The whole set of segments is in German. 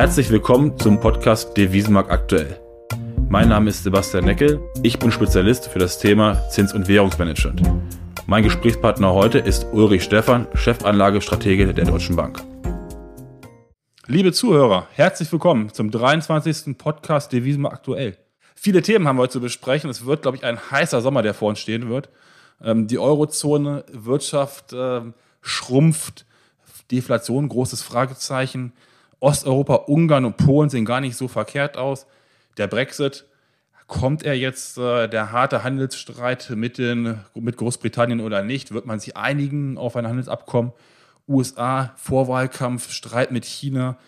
Herzlich willkommen zum Podcast Devisenmarkt aktuell. Mein Name ist Sebastian Neckel. Ich bin Spezialist für das Thema Zins- und Währungsmanagement. Mein Gesprächspartner heute ist Ulrich Stephan, Chefanlagestratege der Deutschen Bank. Liebe Zuhörer, herzlich willkommen zum 23. Podcast Devisenmarkt aktuell. Viele Themen haben wir heute zu besprechen. Es wird, glaube ich, ein heißer Sommer, der vor uns stehen wird. Ähm, die Eurozone, Wirtschaft ähm, schrumpft, Deflation, großes Fragezeichen. Osteuropa, Ungarn und Polen sehen gar nicht so verkehrt aus. Der Brexit, kommt er jetzt, äh, der harte Handelsstreit mit, den, mit Großbritannien oder nicht? Wird man sich einigen auf ein Handelsabkommen? USA, Vorwahlkampf, Streit mit China,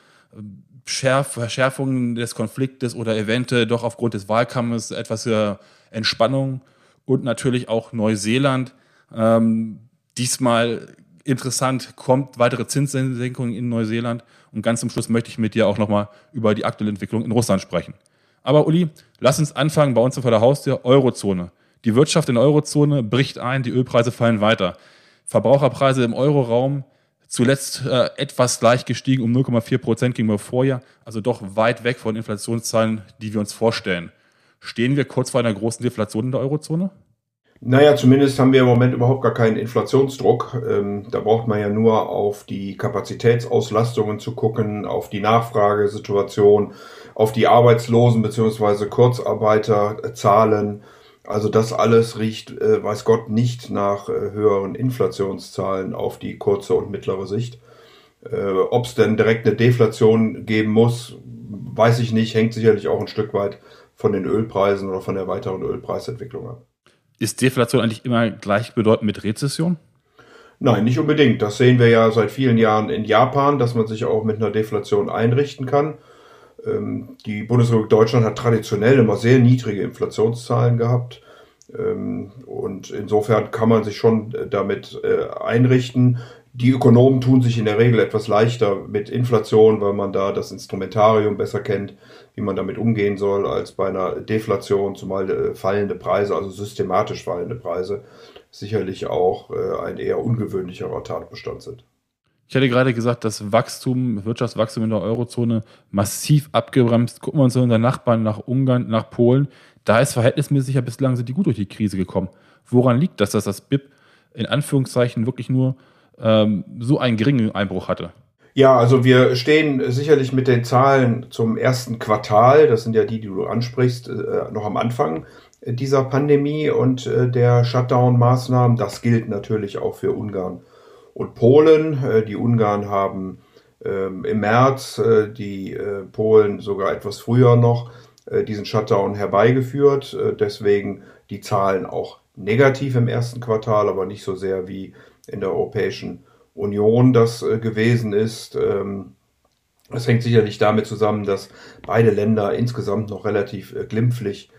Schärf, Verschärfung des Konfliktes oder eventuell doch aufgrund des Wahlkampfes etwas äh, Entspannung und natürlich auch Neuseeland. Ähm, diesmal interessant, kommt weitere Zinssenkungen in Neuseeland. Und ganz zum Schluss möchte ich mit dir auch nochmal über die aktuelle Entwicklung in Russland sprechen. Aber Uli, lass uns anfangen bei uns vor der Haustür, Eurozone. Die Wirtschaft in der Eurozone bricht ein, die Ölpreise fallen weiter. Verbraucherpreise im Euroraum zuletzt äh, etwas leicht gestiegen, um 0,4 Prozent gegenüber Vorjahr, also doch weit weg von Inflationszahlen, die wir uns vorstellen. Stehen wir kurz vor einer großen Deflation in der Eurozone? Naja, zumindest haben wir im Moment überhaupt gar keinen Inflationsdruck. Ähm, da braucht man ja nur auf die Kapazitätsauslastungen zu gucken, auf die Nachfragesituation, auf die Arbeitslosen bzw. Kurzarbeiterzahlen. Also das alles riecht, äh, weiß Gott, nicht nach äh, höheren Inflationszahlen auf die kurze und mittlere Sicht. Äh, Ob es denn direkt eine Deflation geben muss, weiß ich nicht, hängt sicherlich auch ein Stück weit von den Ölpreisen oder von der weiteren Ölpreisentwicklung ab. Ist Deflation eigentlich immer gleichbedeutend mit Rezession? Nein, nicht unbedingt. Das sehen wir ja seit vielen Jahren in Japan, dass man sich auch mit einer Deflation einrichten kann. Ähm, die Bundesrepublik Deutschland hat traditionell immer sehr niedrige Inflationszahlen gehabt. Ähm, und insofern kann man sich schon damit äh, einrichten. Die Ökonomen tun sich in der Regel etwas leichter mit Inflation, weil man da das Instrumentarium besser kennt wie man damit umgehen soll, als bei einer Deflation, zumal äh, fallende Preise, also systematisch fallende Preise, sicherlich auch äh, ein eher ungewöhnlicherer Tatbestand sind. Ich hatte gerade gesagt, das Wachstum, Wirtschaftswachstum in der Eurozone massiv abgebremst. Gucken wir uns unseren Nachbarn nach Ungarn, nach Polen. Da ist verhältnismäßig ja bislang sind die gut durch die Krise gekommen. Woran liegt das, dass das BIP in Anführungszeichen wirklich nur ähm, so einen geringen Einbruch hatte? Ja, also wir stehen sicherlich mit den Zahlen zum ersten Quartal, das sind ja die, die du ansprichst, äh, noch am Anfang dieser Pandemie und äh, der Shutdown-Maßnahmen. Das gilt natürlich auch für Ungarn und Polen. Äh, die Ungarn haben ähm, im März, die Polen sogar etwas früher noch diesen Shutdown herbeigeführt. Deswegen die Zahlen auch negativ im ersten Quartal, aber nicht so sehr wie in der Europäischen Union das äh, gewesen ist. Ähm, das hängt sicherlich damit zusammen, dass beide Länder insgesamt noch relativ äh, glimpflich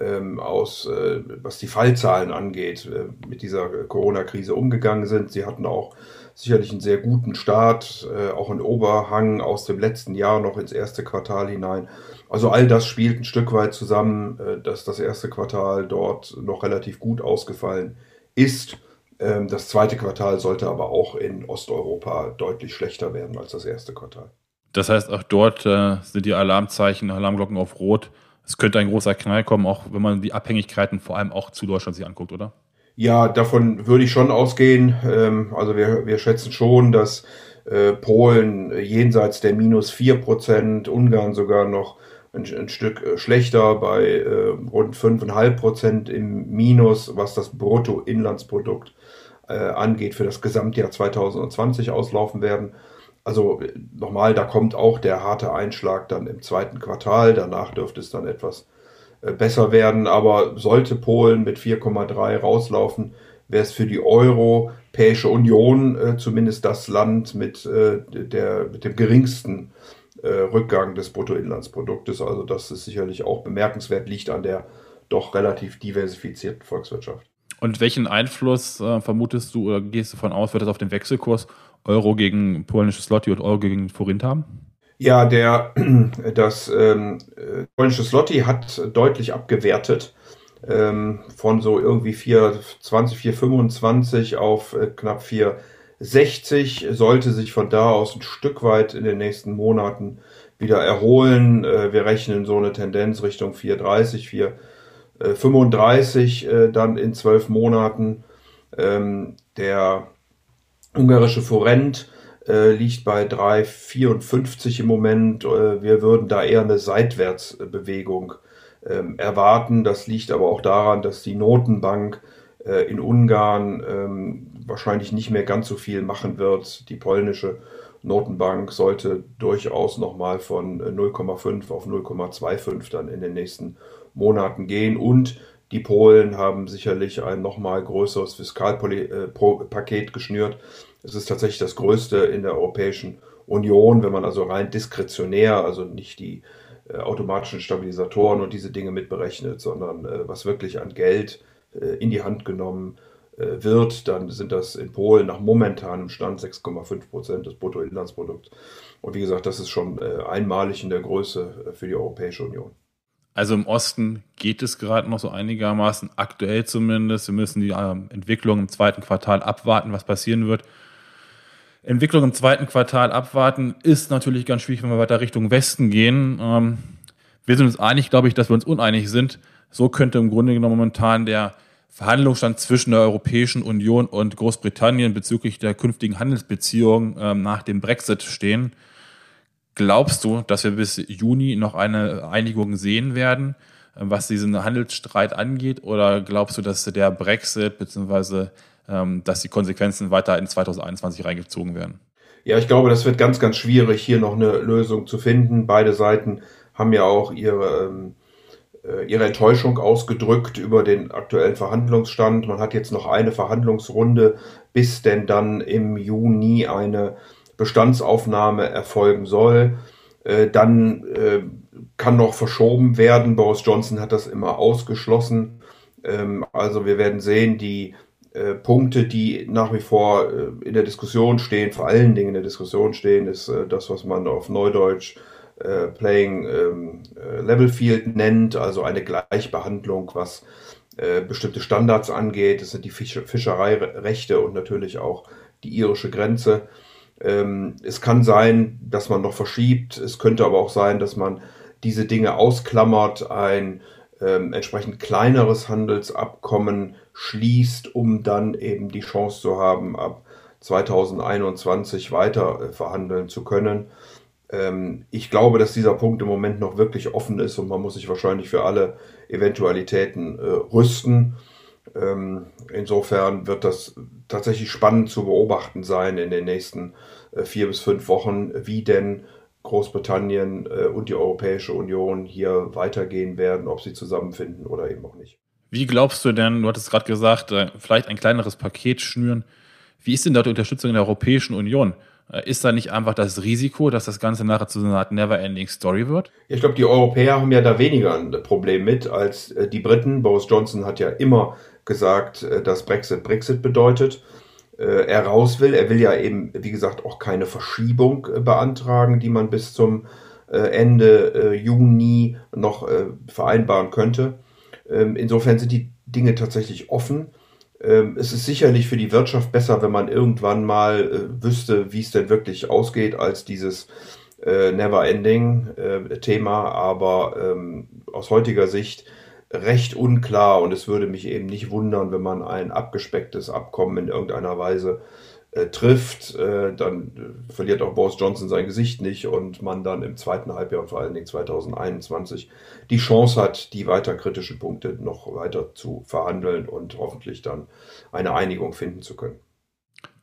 ähm, aus, äh, was die Fallzahlen angeht, mit dieser Corona-Krise umgegangen sind. Sie hatten auch sicherlich einen sehr guten Start, auch einen Oberhang aus dem letzten Jahr noch ins erste Quartal hinein. Also all das spielt ein Stück weit zusammen, dass das erste Quartal dort noch relativ gut ausgefallen ist. Ähm, das zweite Quartal sollte aber auch in Osteuropa deutlich schlechter werden als das erste Quartal. Das heißt, auch dort äh, sind die Alarmzeichen, Alarmglocken auf Rot. Es könnte ein großer Knall kommen, auch wenn man die Abhängigkeiten vor allem auch zu Deutschland sich anguckt, oder? Ja, davon würde ich schon ausgehen. Ähm, also wir, wir schätzen schon, dass äh, Polen jenseits der minus 4%, Ungarn sogar noch ein, ein Stück äh, schlechter bei äh, rund 5,5 Prozent im Minus, was das Bruttoinlandsprodukt äh, angeht, für das Gesamtjahr 2020 auslaufen werden. Also äh, nochmal, da kommt auch der harte Einschlag dann im zweiten Quartal. Danach dürfte es dann etwas äh, besser werden. Aber sollte Polen mit 4,3 rauslaufen, wäre es für die Europäische Union äh, zumindest das Land mit, äh, der, mit dem geringsten Rückgang des Bruttoinlandsproduktes. Also das ist sicherlich auch bemerkenswert, liegt an der doch relativ diversifizierten Volkswirtschaft. Und welchen Einfluss äh, vermutest du oder gehst du davon aus, wird das auf den Wechselkurs Euro gegen polnisches Slotty und Euro gegen Forint haben? Ja, der, das ähm, äh, polnische Slotty hat deutlich abgewertet. Ähm, von so irgendwie 4,20, 4,25 auf äh, knapp 4,60 sollte sich von da aus ein Stück weit in den nächsten Monaten wieder erholen. Äh, wir rechnen so eine Tendenz Richtung 4,30, 4,35 äh, dann in zwölf Monaten. Ähm, der ungarische Forint äh, liegt bei 3,54 im Moment. Äh, wir würden da eher eine Seitwärtsbewegung ähm, erwarten. Das liegt aber auch daran, dass die Notenbank äh, in Ungarn ähm, wahrscheinlich nicht mehr ganz so viel machen wird. Die polnische Notenbank sollte durchaus nochmal von 0,5 auf 0,25 dann in den nächsten Monaten gehen. Und die Polen haben sicherlich ein nochmal größeres Fiskalpaket geschnürt. Es ist tatsächlich das größte in der Europäischen Union, wenn man also rein diskretionär, also nicht die äh, automatischen Stabilisatoren und diese Dinge mitberechnet, sondern äh, was wirklich an Geld äh, in die Hand genommen äh, wird, dann sind das in Polen nach momentanem Stand 6,5 Prozent des Bruttoinlandsprodukts. Und wie gesagt, das ist schon äh, einmalig in der Größe für die Europäische Union. Also im Osten geht es gerade noch so einigermaßen, aktuell zumindest. Wir müssen die ähm, Entwicklung im zweiten Quartal abwarten, was passieren wird. Entwicklung im zweiten Quartal abwarten ist natürlich ganz schwierig, wenn wir weiter Richtung Westen gehen. Ähm, wir sind uns einig, glaube ich, dass wir uns uneinig sind. So könnte im Grunde genommen momentan der Verhandlungsstand zwischen der Europäischen Union und Großbritannien bezüglich der künftigen Handelsbeziehungen ähm, nach dem Brexit stehen. Glaubst du, dass wir bis Juni noch eine Einigung sehen werden, äh, was diesen Handelsstreit angeht? Oder glaubst du, dass der Brexit bzw. Ähm, dass die Konsequenzen weiter in 2021 reingezogen werden? Ja, ich glaube, das wird ganz, ganz schwierig, hier noch eine Lösung zu finden. Beide Seiten haben ja auch ihre ähm, äh, ihre Enttäuschung ausgedrückt über den aktuellen Verhandlungsstand. Man hat jetzt noch eine Verhandlungsrunde, bis denn dann im Juni eine Bestandsaufnahme erfolgen soll. Äh, dann äh, kann noch verschoben werden. Boris Johnson hat das immer ausgeschlossen. Ähm, also wir werden sehen, die Punkte, die nach wie vor in der Diskussion stehen, vor allen Dingen in der Diskussion stehen, ist das, was man auf Neudeutsch äh, Playing ähm, äh, Level Field nennt, also eine Gleichbehandlung, was äh, bestimmte Standards angeht. Das sind die Fisch Fischereirechte und natürlich auch die irische Grenze. Ähm, es kann sein, dass man noch verschiebt. Es könnte aber auch sein, dass man diese Dinge ausklammert, ein ähm, entsprechend kleineres Handelsabkommen schließt, um dann eben die Chance zu haben, ab 2021 weiter äh, verhandeln zu können. Ähm, ich glaube, dass dieser Punkt im Moment noch wirklich offen ist und man muss sich wahrscheinlich für alle Eventualitäten äh, rüsten. Ähm, insofern wird das tatsächlich spannend zu beobachten sein in den nächsten äh, vier bis fünf Wochen, wie denn Großbritannien äh, und die Europäische Union hier weitergehen werden, ob sie zusammenfinden oder eben auch nicht. Wie glaubst du denn, du hattest gerade gesagt, äh, vielleicht ein kleineres Paket schnüren. Wie ist denn dort die Unterstützung der Europäischen Union? Äh, ist da nicht einfach das Risiko, dass das Ganze nachher zu einer Art Never-Ending Story wird? Ich glaube, die Europäer haben ja da weniger ein Problem mit als äh, die Briten. Boris Johnson hat ja immer gesagt, äh, dass Brexit Brexit bedeutet. Er raus will. Er will ja eben, wie gesagt, auch keine Verschiebung beantragen, die man bis zum Ende Juni noch vereinbaren könnte. Ähm, insofern sind die Dinge tatsächlich offen. Ähm, es ist sicherlich für die Wirtschaft besser, wenn man irgendwann mal äh, wüsste, wie es denn wirklich ausgeht, als dieses äh, Never-Ending-Thema. Äh, Aber ähm, aus heutiger Sicht recht unklar und es würde mich eben nicht wundern, wenn man ein abgespecktes Abkommen in irgendeiner Weise äh, trifft, äh, dann äh, verliert auch Boris Johnson sein Gesicht nicht und man dann im zweiten Halbjahr und vor allen Dingen 2021 die Chance hat, die weiter kritischen Punkte noch weiter zu verhandeln und hoffentlich dann eine Einigung finden zu können.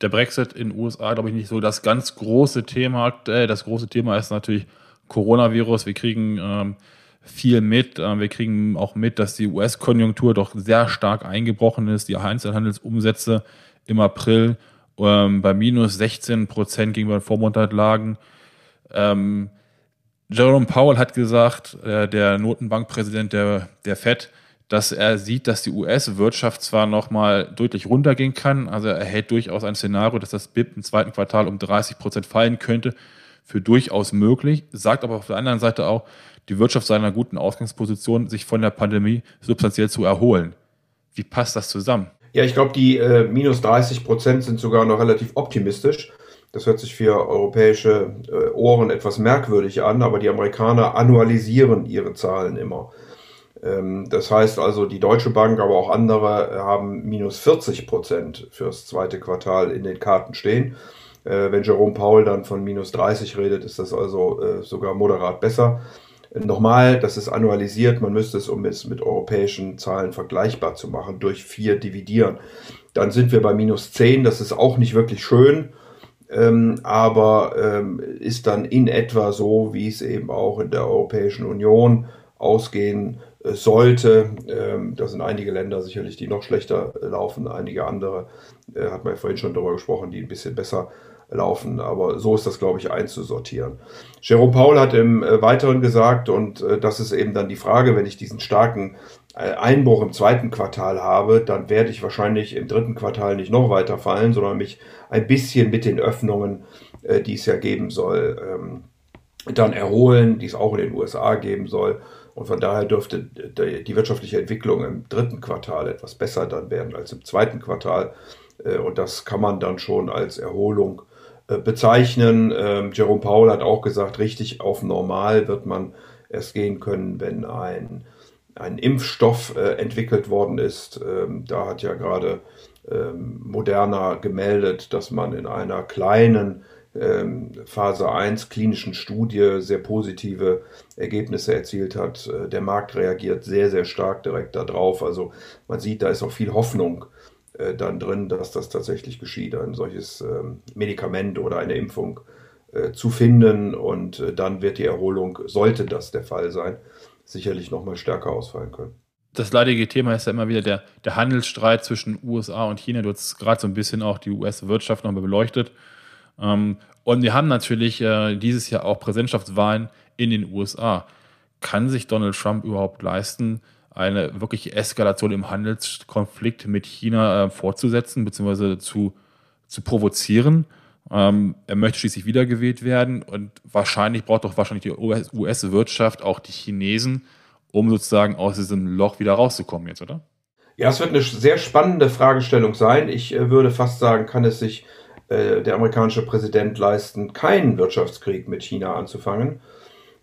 Der Brexit in den USA, glaube ich, nicht so das ganz große Thema. Das große Thema ist natürlich Coronavirus. Wir kriegen ähm, viel mit. Ähm, wir kriegen auch mit, dass die US-Konjunktur doch sehr stark eingebrochen ist. Die Einzelhandelsumsätze im April ähm, bei minus 16 Prozent gegenüber den Vormonat lagen. Ähm, Jerome Powell hat gesagt, äh, der Notenbankpräsident der, der FED, dass er sieht, dass die US-Wirtschaft zwar nochmal deutlich runtergehen kann, also er hält durchaus ein Szenario, dass das BIP im zweiten Quartal um 30 Prozent fallen könnte, für durchaus möglich, sagt aber auf der anderen Seite auch, die Wirtschaft seiner guten Ausgangsposition, sich von der Pandemie substanziell zu erholen. Wie passt das zusammen? Ja, ich glaube, die äh, minus 30 Prozent sind sogar noch relativ optimistisch. Das hört sich für europäische äh, Ohren etwas merkwürdig an, aber die Amerikaner annualisieren ihre Zahlen immer. Ähm, das heißt also, die Deutsche Bank, aber auch andere haben minus 40 Prozent fürs zweite Quartal in den Karten stehen. Äh, wenn Jerome Paul dann von minus 30 redet, ist das also äh, sogar moderat besser. Nochmal, das ist annualisiert, man müsste es, um es mit europäischen Zahlen vergleichbar zu machen, durch vier dividieren. Dann sind wir bei minus 10, das ist auch nicht wirklich schön, ähm, aber ähm, ist dann in etwa so, wie es eben auch in der Europäischen Union ausgehen äh, sollte. Ähm, da sind einige Länder sicherlich, die noch schlechter laufen, einige andere, äh, hat man ja vorhin schon darüber gesprochen, die ein bisschen besser laufen. Aber so ist das, glaube ich, einzusortieren. Jerome Paul hat im äh, Weiteren gesagt, und äh, das ist eben dann die Frage, wenn ich diesen starken äh, Einbruch im zweiten Quartal habe, dann werde ich wahrscheinlich im dritten Quartal nicht noch weiter fallen, sondern mich ein bisschen mit den Öffnungen, die es ja geben soll, ähm, dann erholen, die es auch in den USA geben soll. Und von daher dürfte die wirtschaftliche Entwicklung im dritten Quartal etwas besser dann werden als im zweiten Quartal. Und das kann man dann schon als Erholung bezeichnen. Ähm, Jerome Paul hat auch gesagt, richtig auf normal wird man erst gehen können, wenn ein, ein Impfstoff äh, entwickelt worden ist. Ähm, da hat ja gerade ähm, Moderna gemeldet, dass man in einer kleinen ähm, Phase 1 klinischen Studie sehr positive Ergebnisse erzielt hat. Äh, der Markt reagiert sehr, sehr stark direkt darauf. Also man sieht, da ist auch viel Hoffnung äh, dann drin, dass das tatsächlich geschieht, ein solches ähm, Medikament oder eine Impfung äh, zu finden und äh, dann wird die Erholung, sollte das der Fall sein, sicherlich nochmal stärker ausfallen können. Das leidige Thema ist ja immer wieder der, der Handelsstreit zwischen USA und China. Du hast gerade so ein bisschen auch die US-Wirtschaft nochmal beleuchtet. Ähm, und wir haben natürlich dieses Jahr auch Präsidentschaftswahlen in den USA. Kann sich Donald Trump überhaupt leisten, eine wirkliche Eskalation im Handelskonflikt mit China äh, fortzusetzen bzw. Zu, zu provozieren. Ähm, er möchte schließlich wiedergewählt werden und wahrscheinlich braucht doch wahrscheinlich die US-Wirtschaft auch die Chinesen, um sozusagen aus diesem Loch wieder rauszukommen jetzt, oder? Ja, es wird eine sehr spannende Fragestellung sein. Ich äh, würde fast sagen, kann es sich äh, der amerikanische Präsident leisten, keinen Wirtschaftskrieg mit China anzufangen.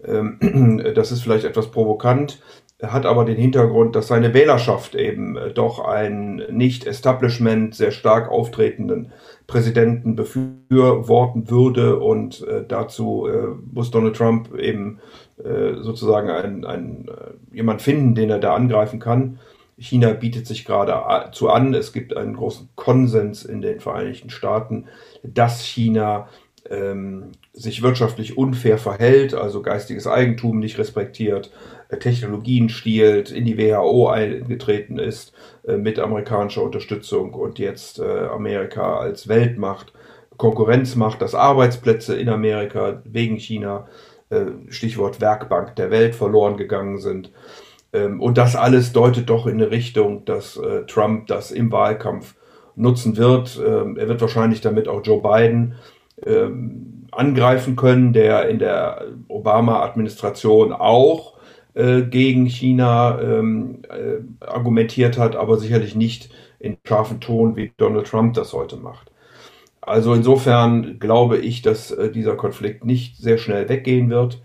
Ähm, das ist vielleicht etwas provokant hat aber den Hintergrund, dass seine Wählerschaft eben äh, doch einen nicht Establishment sehr stark auftretenden Präsidenten befürworten würde und äh, dazu äh, muss Donald Trump eben äh, sozusagen ein, ein, äh, jemand finden, den er da angreifen kann. China bietet sich gerade zu an. Es gibt einen großen Konsens in den Vereinigten Staaten, dass China ähm, sich wirtschaftlich unfair verhält, also geistiges Eigentum nicht respektiert, äh, Technologien stiehlt, in die WHO eingetreten ist äh, mit amerikanischer Unterstützung und jetzt äh, Amerika als Weltmacht Konkurrenz macht, dass Arbeitsplätze in Amerika wegen China, Stichwort Werkbank der Welt, verloren gegangen sind. Ähm, und das alles deutet doch in eine Richtung, dass Trump das im Wahlkampf nutzen wird. Ähm, er wird wahrscheinlich damit auch Joe Biden ähm, angreifen können, der in der Obama-Administration auch äh, gegen China ähm, äh, argumentiert hat, aber sicherlich nicht in scharfen Ton, wie Donald Trump das heute macht. Also insofern glaube ich, dass äh, dieser Konflikt nicht sehr schnell weggehen wird.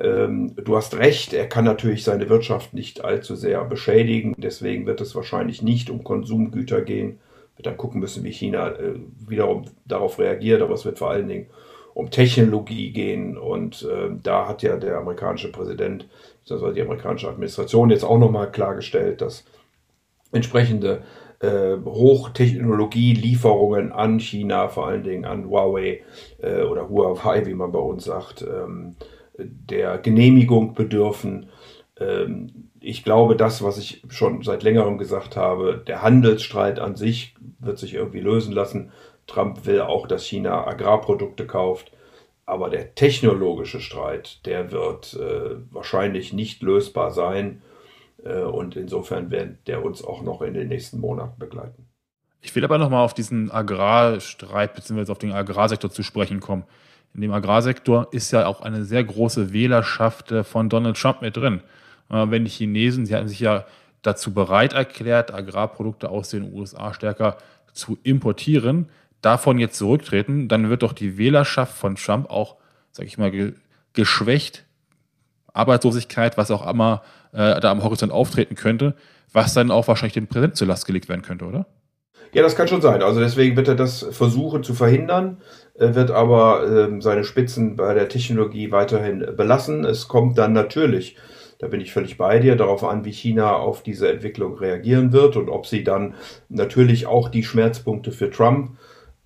Ähm, du hast recht, er kann natürlich seine Wirtschaft nicht allzu sehr beschädigen, deswegen wird es wahrscheinlich nicht um Konsumgüter gehen. Wir dann gucken müssen, wie China äh, wiederum darauf reagiert, aber es wird vor allen Dingen um Technologie gehen und äh, da hat ja der amerikanische Präsident also die amerikanische Administration jetzt auch nochmal klargestellt, dass entsprechende äh, Hochtechnologie-Lieferungen an China, vor allen Dingen an Huawei äh, oder Huawei, wie man bei uns sagt, ähm, der Genehmigung bedürfen. Ähm, ich glaube, das, was ich schon seit längerem gesagt habe, der Handelsstreit an sich wird sich irgendwie lösen lassen. Trump will auch, dass China Agrarprodukte kauft. Aber der technologische Streit, der wird äh, wahrscheinlich nicht lösbar sein. Äh, und insofern wird der uns auch noch in den nächsten Monaten begleiten. Ich will aber nochmal auf diesen Agrarstreit bzw. auf den Agrarsektor zu sprechen kommen. In dem Agrarsektor ist ja auch eine sehr große Wählerschaft äh, von Donald Trump mit drin. Äh, wenn die Chinesen, sie hatten sich ja dazu bereit erklärt, Agrarprodukte aus den USA stärker zu importieren, davon jetzt zurücktreten, dann wird doch die Wählerschaft von Trump auch, sag ich mal, ge geschwächt. Arbeitslosigkeit, was auch immer äh, da am Horizont auftreten könnte, was dann auch wahrscheinlich dem Präsidenten zur Last gelegt werden könnte, oder? Ja, das kann schon sein. Also deswegen wird er das versuchen zu verhindern, wird aber äh, seine Spitzen bei der Technologie weiterhin belassen. Es kommt dann natürlich da bin ich völlig bei dir, darauf an, wie China auf diese Entwicklung reagieren wird und ob sie dann natürlich auch die Schmerzpunkte für Trump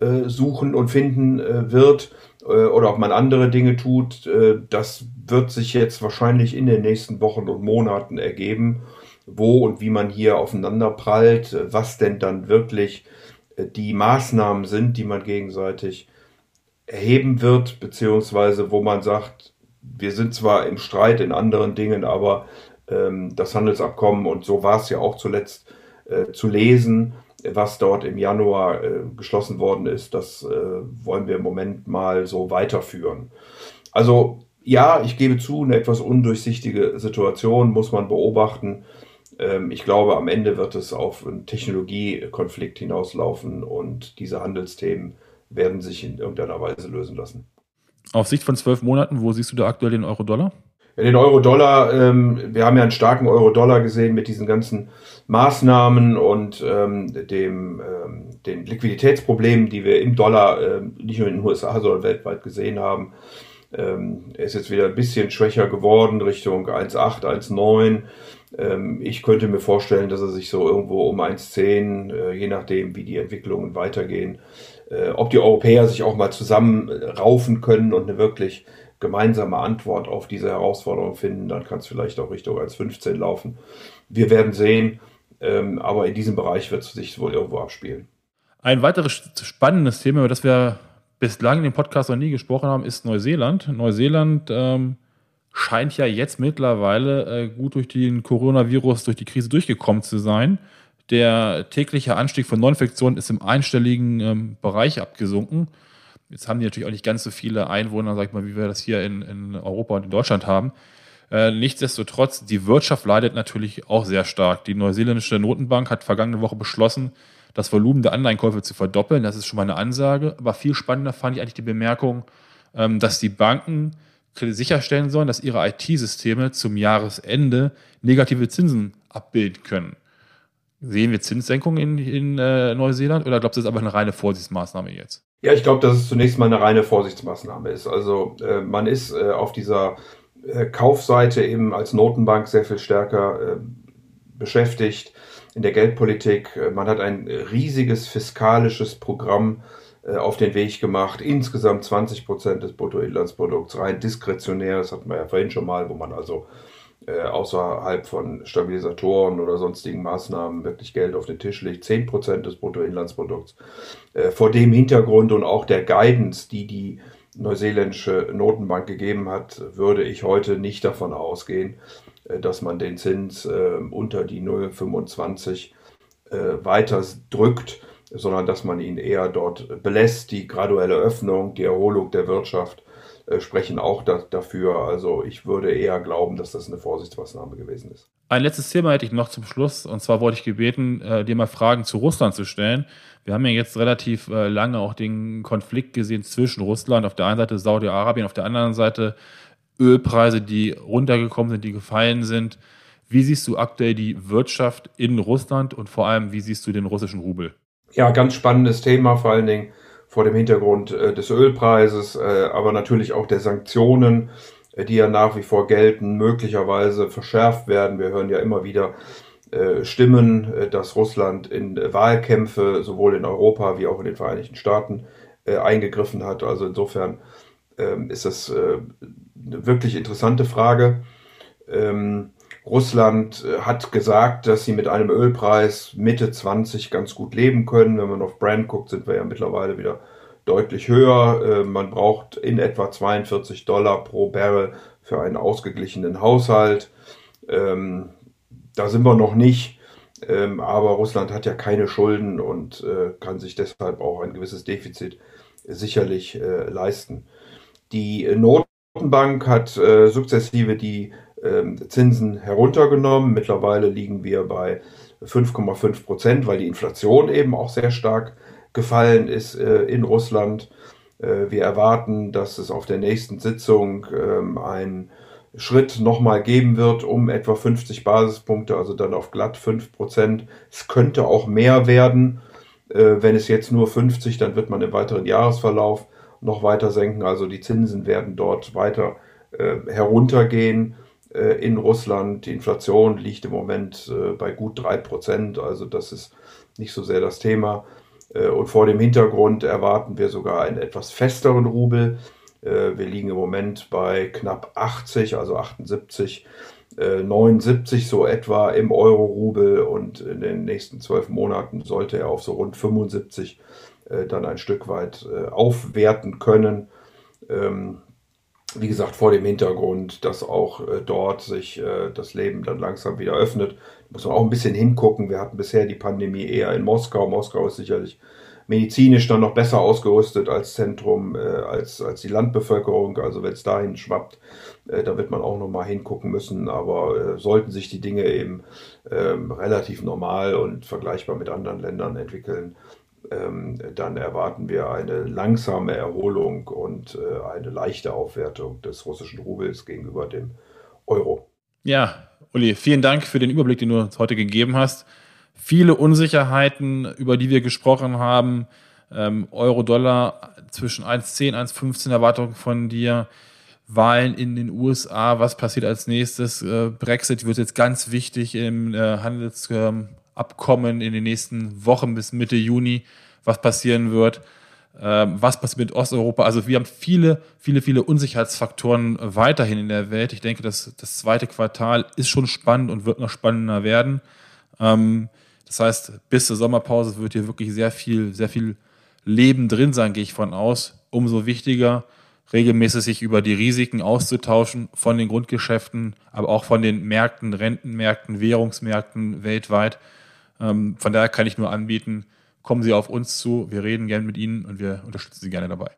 äh, suchen und finden äh, wird äh, oder ob man andere Dinge tut. Äh, das wird sich jetzt wahrscheinlich in den nächsten Wochen und Monaten ergeben, wo und wie man hier aufeinander prallt, äh, was denn dann wirklich äh, die Maßnahmen sind, die man gegenseitig erheben wird, beziehungsweise wo man sagt, wir sind zwar im Streit in anderen Dingen, aber ähm, das Handelsabkommen, und so war es ja auch zuletzt äh, zu lesen, was dort im Januar äh, geschlossen worden ist, das äh, wollen wir im Moment mal so weiterführen. Also ja, ich gebe zu, eine etwas undurchsichtige Situation muss man beobachten. Ähm, ich glaube, am Ende wird es auf einen Technologiekonflikt hinauslaufen und diese Handelsthemen werden sich in irgendeiner Weise lösen lassen. Auf Sicht von zwölf Monaten, wo siehst du da aktuell den Euro-Dollar? Den Euro-Dollar, ähm, wir haben ja einen starken Euro-Dollar gesehen mit diesen ganzen Maßnahmen und ähm, dem, ähm, den Liquiditätsproblemen, die wir im Dollar ähm, nicht nur in den USA, sondern weltweit gesehen haben. Ähm, er ist jetzt wieder ein bisschen schwächer geworden, Richtung 1,8, 1,9. Ähm, ich könnte mir vorstellen, dass er sich so irgendwo um 1,10, äh, je nachdem, wie die Entwicklungen weitergehen, äh, ob die Europäer sich auch mal zusammenraufen können und eine wirklich gemeinsame Antwort auf diese Herausforderung finden, dann kann es vielleicht auch Richtung 1,15 laufen. Wir werden sehen, ähm, aber in diesem Bereich wird es sich wohl irgendwo abspielen. Ein weiteres spannendes Thema, über das wir bislang in dem Podcast noch nie gesprochen haben, ist Neuseeland. Neuseeland ähm, scheint ja jetzt mittlerweile äh, gut durch den Coronavirus, durch die Krise durchgekommen zu sein. Der tägliche Anstieg von Neuinfektionen ist im einstelligen ähm, Bereich abgesunken. Jetzt haben die natürlich auch nicht ganz so viele Einwohner, sag ich mal, wie wir das hier in, in Europa und in Deutschland haben. Äh, nichtsdestotrotz, die Wirtschaft leidet natürlich auch sehr stark. Die neuseeländische Notenbank hat vergangene Woche beschlossen, das Volumen der Anleihenkäufe zu verdoppeln. Das ist schon mal eine Ansage. Aber viel spannender fand ich eigentlich die Bemerkung, ähm, dass die Banken sicherstellen sollen, dass ihre IT-Systeme zum Jahresende negative Zinsen abbilden können. Sehen wir Zinssenkungen in, in äh, Neuseeland oder glaubst du, das ist aber eine reine Vorsichtsmaßnahme jetzt? Ja, ich glaube, dass es zunächst mal eine reine Vorsichtsmaßnahme ist. Also äh, man ist äh, auf dieser äh, Kaufseite eben als Notenbank sehr viel stärker äh, beschäftigt in der Geldpolitik. Äh, man hat ein riesiges fiskalisches Programm auf den Weg gemacht. Insgesamt 20 Prozent des Bruttoinlandsprodukts rein diskretionär. Das hatten wir ja vorhin schon mal, wo man also äh, außerhalb von Stabilisatoren oder sonstigen Maßnahmen wirklich Geld auf den Tisch legt, 10% des Bruttoinlandsprodukts. Äh, vor dem Hintergrund und auch der Guidance, die die neuseeländische Notenbank gegeben hat, würde ich heute nicht davon ausgehen, äh, dass man den Zins äh, unter die 0,25 äh, weiter drückt, sondern dass man ihn eher dort belässt. Die graduelle Öffnung, die Erholung der Wirtschaft äh, sprechen auch da, dafür. Also ich würde eher glauben, dass das eine Vorsichtsmaßnahme gewesen ist. Ein letztes Thema hätte ich noch zum Schluss. Und zwar wollte ich gebeten, äh, dir mal Fragen zu Russland zu stellen. Wir haben ja jetzt relativ äh, lange auch den Konflikt gesehen zwischen Russland, auf der einen Seite Saudi-Arabien, auf der anderen Seite Ölpreise, die runtergekommen sind, die gefallen sind. Wie siehst du aktuell die Wirtschaft in Russland und vor allem, wie siehst du den russischen Rubel? Ja, ganz spannendes Thema, vor allen Dingen vor dem Hintergrund äh, des Ölpreises, äh, aber natürlich auch der Sanktionen, äh, die ja nach wie vor gelten, möglicherweise verschärft werden. Wir hören ja immer wieder äh, Stimmen, äh, dass Russland in Wahlkämpfe sowohl in Europa wie auch in den Vereinigten Staaten äh, eingegriffen hat. Also insofern ähm, ist das eine wirklich interessante Frage. Ähm, Russland äh, hat gesagt, dass sie mit einem Ölpreis Mitte 20 ganz gut leben können. Wenn man auf Brand guckt, sind wir ja mittlerweile wieder deutlich höher. Äh, man braucht in etwa 42 Dollar pro Barrel für einen ausgeglichenen Haushalt. Ähm, da sind wir noch nicht. Ähm, aber Russland hat ja keine Schulden und äh, kann sich deshalb auch ein gewisses Defizit sicherlich leisten. Die Notenbank hat sukzessive die Zinsen heruntergenommen. Mittlerweile liegen wir bei 5,5 Prozent, weil die Inflation eben auch sehr stark gefallen ist äh, in Russland. Äh, wir erwarten, dass es auf der nächsten Sitzung ähm, einen Schritt nochmal geben wird um etwa 50 Basispunkte, also dann auf glatt 5 Prozent. Es könnte auch mehr werden. Äh, wenn es jetzt nur 50, dann wird man im weiteren Jahresverlauf noch weiter senken. Also die Zinsen werden dort weiter heruntergehen in Russland. Die Inflation liegt im Moment bei gut 3 Prozent. Also das ist nicht so sehr das Thema. Äh, und vor dem Hintergrund erwarten wir sogar einen etwas festeren Rubel. Äh, wir liegen im Moment bei knapp 80, also 78, 79 äh, so etwa im Euro-Rubel und in den nächsten zwölf Monaten sollte er auf so rund 75 dann ein Stück weit aufwerten können. Wie gesagt, vor dem Hintergrund, dass auch dort sich das Leben dann langsam wieder öffnet muss man auch ein bisschen hingucken. Wir hatten bisher die Pandemie eher in Moskau. Moskau ist sicherlich medizinisch dann noch besser ausgerüstet als Zentrum, äh, als, als die Landbevölkerung. Also wenn es dahin schwappt, äh, da wird man auch nochmal hingucken müssen. Aber äh, sollten sich die Dinge eben ähm, relativ normal und vergleichbar mit anderen Ländern entwickeln, ähm, dann erwarten wir eine langsame Erholung und äh, eine leichte Aufwertung des russischen Rubels gegenüber dem Euro. Ja, Uli, vielen Dank für den Überblick, den du uns heute gegeben hast. Viele Unsicherheiten, über die wir gesprochen haben. Ähm, Euro-Dollar zwischen 1,10, 1,15 Erwartungen von dir. Wahlen in den USA, was passiert als nächstes? Äh, Brexit wird jetzt ganz wichtig im äh, Handelsabkommen in den nächsten Wochen bis Mitte Juni, was passieren wird. Ähm, was passiert mit Osteuropa. Also wir haben viele, viele, viele Unsicherheitsfaktoren weiterhin in der Welt. Ich denke, das, das zweite Quartal ist schon spannend und wird noch spannender werden. Ähm, das heißt, bis zur Sommerpause wird hier wirklich sehr viel, sehr viel Leben drin sein, gehe ich von aus. Umso wichtiger, regelmäßig sich über die Risiken auszutauschen von den Grundgeschäften, aber auch von den Märkten, Rentenmärkten, Währungsmärkten weltweit. Ähm, von daher kann ich nur anbieten, kommen Sie auf uns zu. Wir reden gerne mit Ihnen und wir unterstützen Sie gerne dabei.